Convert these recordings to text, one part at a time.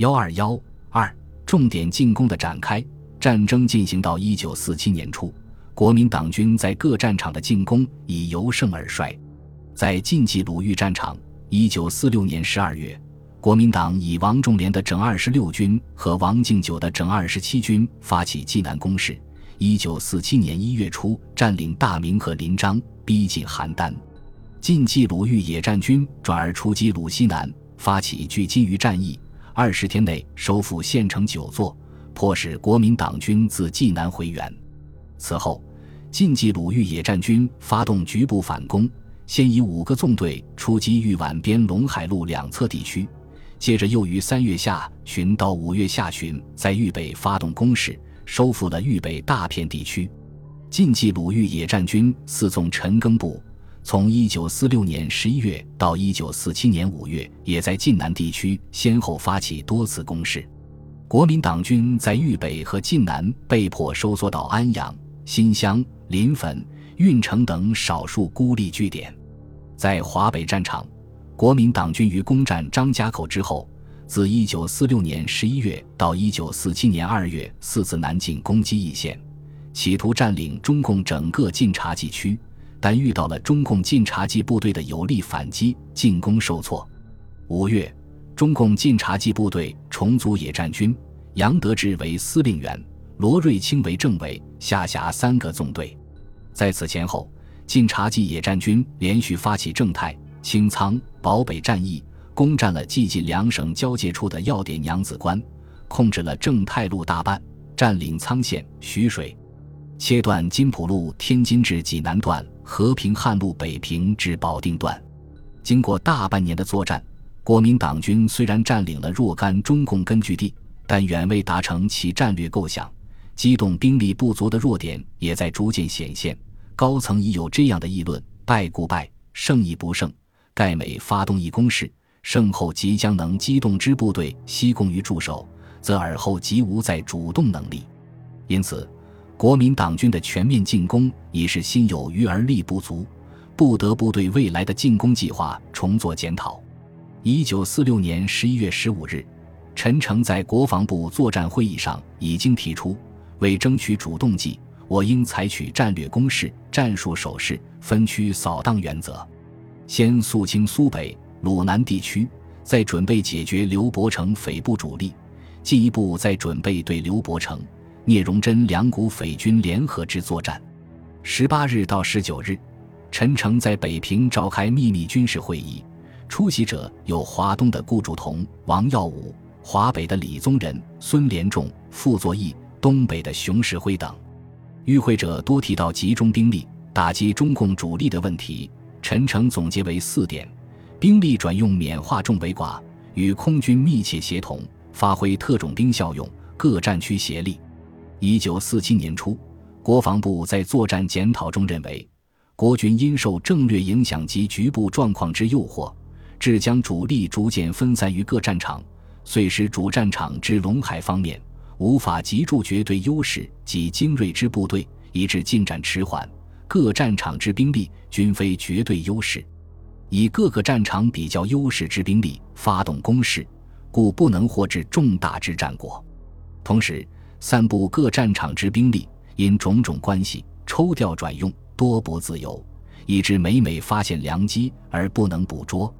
幺二幺二，重点进攻的展开。战争进行到一九四七年初，国民党军在各战场的进攻已由盛而衰。在晋冀鲁豫战场，一九四六年十二月，国民党以王仲廉的整二十六军和王敬久的整二十七军发起济南攻势。一九四七年一月初，占领大名和临漳，逼近邯郸。晋冀鲁豫野战军转而出击鲁西南，发起聚金鱼战役，二十天内收复县城九座。迫使国民党军自济南回援。此后，晋冀鲁豫野战军发动局部反攻，先以五个纵队出击豫皖边陇海路两侧地区，接着又于三月下旬到五月下旬在豫北发动攻势，收复了豫北大片地区。晋冀鲁豫野战军四纵陈赓部，从一九四六年十一月到一九四七年五月，也在晋南地区先后发起多次攻势。国民党军在豫北和晋南被迫收缩到安阳、新乡、临汾、运城等少数孤立据点。在华北战场，国民党军于攻占张家口之后，自1946年11月到1947年2月四次南进攻击易县，企图占领中共整个晋察冀区，但遇到了中共晋察冀部队的有力反击，进攻受挫。五月。中共晋察冀部队重组野战军，杨得志为司令员，罗瑞卿为政委，下辖三个纵队。在此前后，晋察冀野战军连续发起正太、清仓、保北战役，攻占了冀晋两省交界处的要点娘子关，控制了正太路大半，占领沧县、徐水，切断金浦路天津至济南段、和平汉路北平至保定段。经过大半年的作战。国民党军虽然占领了若干中共根据地，但远未达成其战略构想，机动兵力不足的弱点也在逐渐显现。高层已有这样的议论：败故败，胜亦不胜。盖每发动一攻势，胜后即将能机动之部队西攻于驻守，则尔后即无再主动能力。因此，国民党军的全面进攻已是心有余而力不足，不得不对未来的进攻计划重做检讨。一九四六年十一月十五日，陈诚在国防部作战会议上已经提出，为争取主动计，我应采取战略攻势、战术守势、分区扫荡原则，先肃清苏北、鲁南地区，再准备解决刘伯承匪部主力，进一步再准备对刘伯承、聂荣臻两股匪军联合之作战。十八日到十九日，陈诚在北平召开秘密军事会议。出席者有华东的顾祝同、王耀武，华北的李宗仁、孙连仲、傅作义，东北的熊式辉等。与会者多提到集中兵力打击中共主力的问题。陈诚总结为四点：兵力转用缅化重为寡，与空军密切协同，发挥特种兵效用，各战区协力。一九四七年初，国防部在作战检讨中认为，国军因受政略影响及局部状况之诱惑。致将主力逐渐分散于各战场，遂使主战场之陇海方面无法集住绝对优势及精锐之部队，以致进展迟缓。各战场之兵力均非绝对优势，以各个战场比较优势之兵力发动攻势，故不能获致重大之战果。同时，散布各战场之兵力因种种关系抽调转用，多不自由，以致每每发现良机而不能捕捉。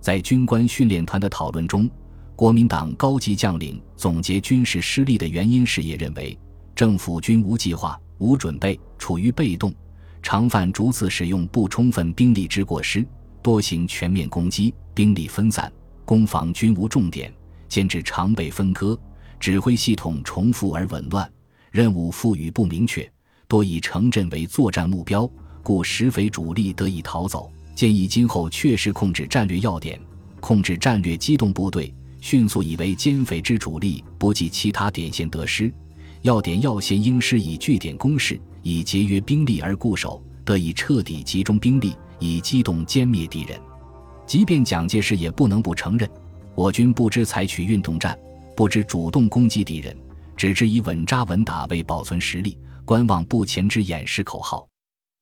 在军官训练团的讨论中，国民党高级将领总结军事失利的原因时，也认为政府军无计划、无准备，处于被动，常犯逐次使用不充分兵力之过失，多行全面攻击，兵力分散，攻防均无重点，兼至常被分割，指挥系统重复而紊乱，任务赋予不明确，多以城镇为作战目标，故实匪主力得以逃走。建议今后确实控制战略要点，控制战略机动部队，迅速以为歼匪之主力，不计其他点线得失。要点要线应施以据点攻势，以节约兵力而固守，得以彻底集中兵力，以机动歼灭敌人。即便蒋介石也不能不承认，我军不知采取运动战，不知主动攻击敌人，只知以稳扎稳打为保存实力、观望不前之掩饰口号，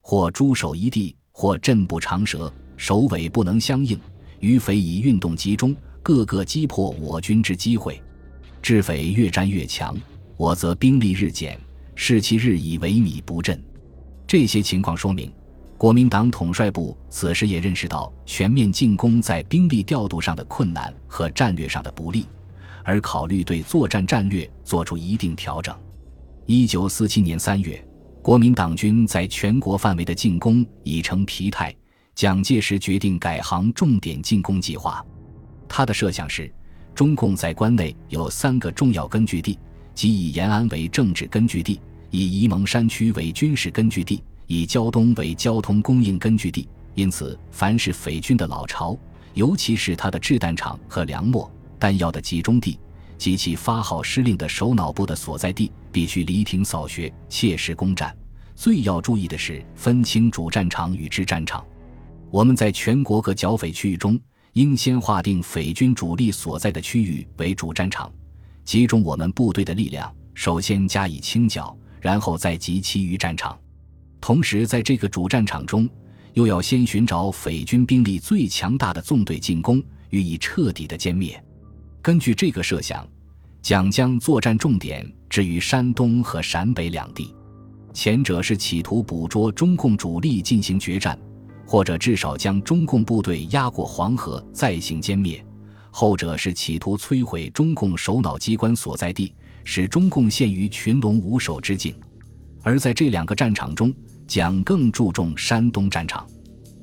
或驻守一地。或阵不长蛇，首尾不能相应，余匪以运动集中，各个击破我军之机会。智匪越战越强，我则兵力日减，士气日益萎靡不振。这些情况说明，国民党统帅部此时也认识到全面进攻在兵力调度上的困难和战略上的不利，而考虑对作战战略做出一定调整。一九四七年三月，国民党军在全国范围的进攻已成疲态，蒋介石决定改行重点进攻计划。他的设想是，中共在关内有三个重要根据地，即以延安为政治根据地。以沂蒙山区为军事根据地，以胶东为交通供应根据地，因此，凡是匪军的老巢，尤其是他的制弹厂和粮秣、弹药的集中地及其发号施令的首脑部的所在地，必须离庭扫穴，切实攻占。最要注意的是，分清主战场与支战场。我们在全国各剿匪区域中，应先划定匪军主力所在的区域为主战场，集中我们部队的力量，首先加以清剿。然后再集其余战场，同时在这个主战场中，又要先寻找匪军兵力最强大的纵队进攻，予以彻底的歼灭。根据这个设想，蒋将作战重点置于山东和陕北两地，前者是企图捕捉中共主力进行决战，或者至少将中共部队压过黄河再行歼灭；后者是企图摧毁中共首脑机关所在地。使中共陷于群龙无首之境，而在这两个战场中，蒋更注重山东战场。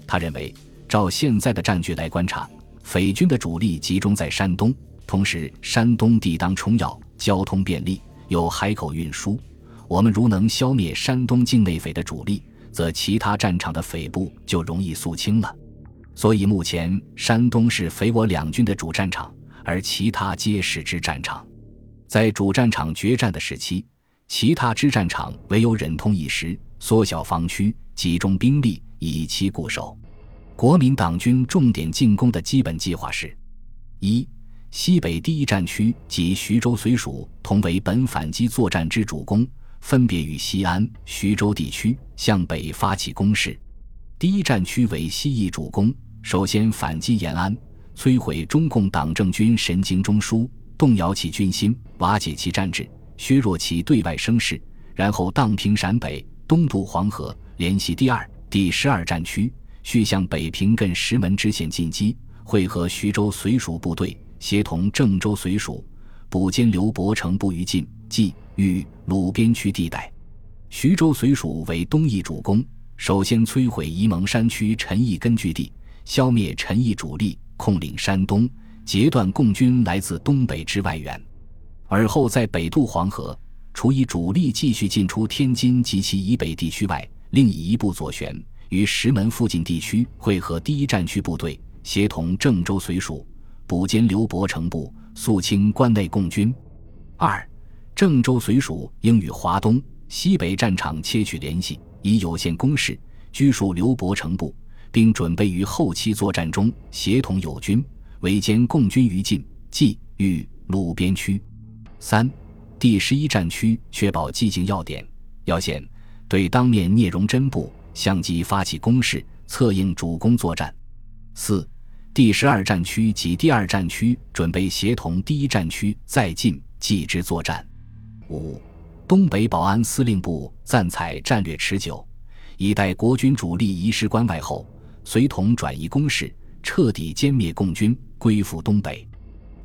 他认为，照现在的战局来观察，匪军的主力集中在山东，同时山东地当冲要，交通便利，有海口运输。我们如能消灭山东境内匪的主力，则其他战场的匪部就容易肃清了。所以目前山东是匪我两军的主战场，而其他皆是支战场。在主战场决战的时期，其他支战场唯有忍痛一时，缩小防区，集中兵力，以期固守。国民党军重点进攻的基本计划是：一、西北第一战区及徐州绥署同为本反击作战之主攻，分别与西安、徐州地区向北发起攻势。第一战区为西翼主攻，首先反击延安，摧毁中共党政军神经中枢。动摇其军心，瓦解其战志，削弱其对外声势，然后荡平陕北，东渡黄河，联系第二、第十二战区，续向北平艮石门支线进击，会合徐州绥署部队，协同郑州绥署，捕歼刘伯承部于晋、冀、豫、鲁边区地带。徐州绥署为东翼主攻，首先摧毁沂蒙山区陈毅根据地，消灭陈毅主力，控领山东。截断共军来自东北之外援，而后在北渡黄河，除以主力继续进出天津及其以北地区外，另以一部左旋于石门附近地区会合第一战区部队，协同郑州绥署补歼刘伯承部，肃清关内共军。二，郑州绥署应与华东、西北战场切取联系，以有限攻势拘束刘伯承部，并准备于后期作战中协同友军。围歼共军于晋、冀、豫、鲁边区。三、第十一战区确保寂静要点、要线，对当面聂荣臻部相继发起攻势，策应主攻作战。四、第十二战区及第二战区准备协同第一战区再进继之作战。五、东北保安司令部暂采战略持久，以待国军主力移师关外后，随同转移攻势，彻底歼灭共军。归附东北，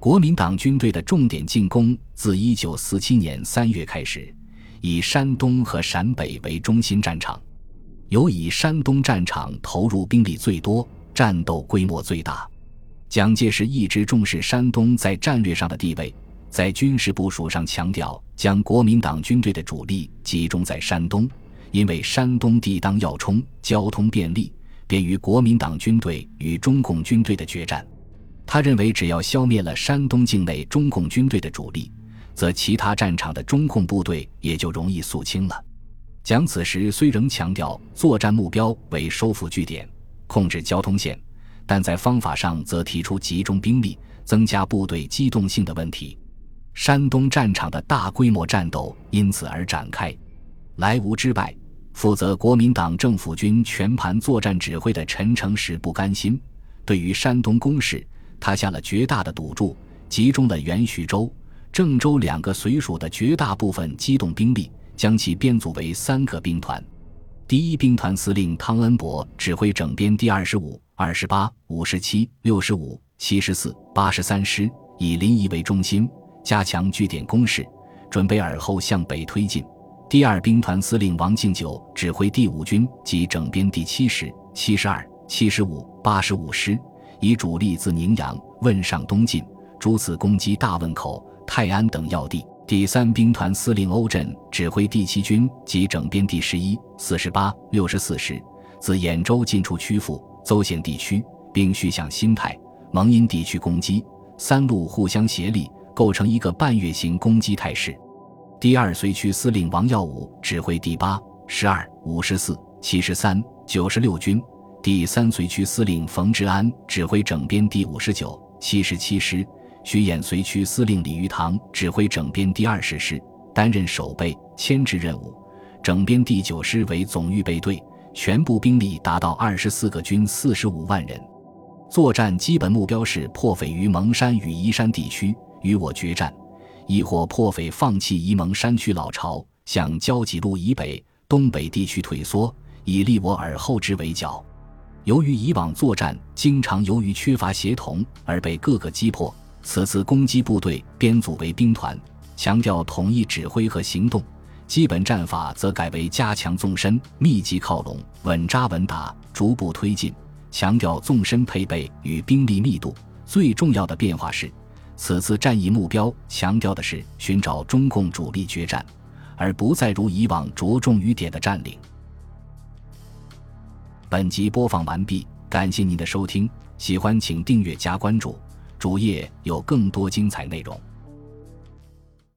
国民党军队的重点进攻自一九四七年三月开始，以山东和陕北为中心战场，尤以山东战场投入兵力最多，战斗规模最大。蒋介石一直重视山东在战略上的地位，在军事部署上强调将国民党军队的主力集中在山东，因为山东地当要冲，交通便利，便于国民党军队与中共军队的决战。他认为，只要消灭了山东境内中共军队的主力，则其他战场的中共部队也就容易肃清了。蒋此时虽仍强调作战目标为收复据点、控制交通线，但在方法上则提出集中兵力、增加部队机动性的问题。山东战场的大规模战斗因此而展开。来无之败，负责国民党政府军全盘作战指挥的陈诚实不甘心，对于山东攻势。他下了绝大的赌注，集中了原徐州、郑州两个绥署的绝大部分机动兵力，将其编组为三个兵团。第一兵团司令汤恩伯指挥整编第二十五、二十八、五十七、六十五、七十四、八十三师，以临沂为中心，加强据点攻势，准备尔后向北推进。第二兵团司令王敬久指挥第五军及整编第七十、七十二、七十五、八十五师，以主力自宁阳、汶上东进，逐次攻击大汶口、泰安等要地。第三兵团司令欧震指挥第七军及整编第十一、四十八、六十四师，自兖州进出曲阜、邹县地区，并续向新泰、蒙阴地区攻击。三路互相协力，构成一个半月形攻击态势。第二绥区司令王耀武指挥第八、十二、五十四、七十三、九十六军；第三绥区司令冯治安指挥整编第五十九、七十七师；徐兖绥区司令李玉堂指挥整编第二十师，担任守备牵制任务。整编第九师为总预备队，全部兵力达到二十四个军四十五万人。作战基本目标是破匪于蒙山与宜山地区，与我决战。亦或破匪放弃沂蒙山区老巢，向交济路以北、东北地区退缩，以立我尔后之围剿。由于以往作战经常由于缺乏协同而被各个击破，此次攻击部队编组为兵团，强调统一指挥和行动。基本战法则改为加强纵深、密集靠拢、稳扎稳打、逐步推进，强调纵深配备与兵力密度。最重要的变化是。此次战役目标强调的是寻找中共主力决战，而不再如以往着重于点的占领。本集播放完毕，感谢您的收听，喜欢请订阅加关注，主页有更多精彩内容。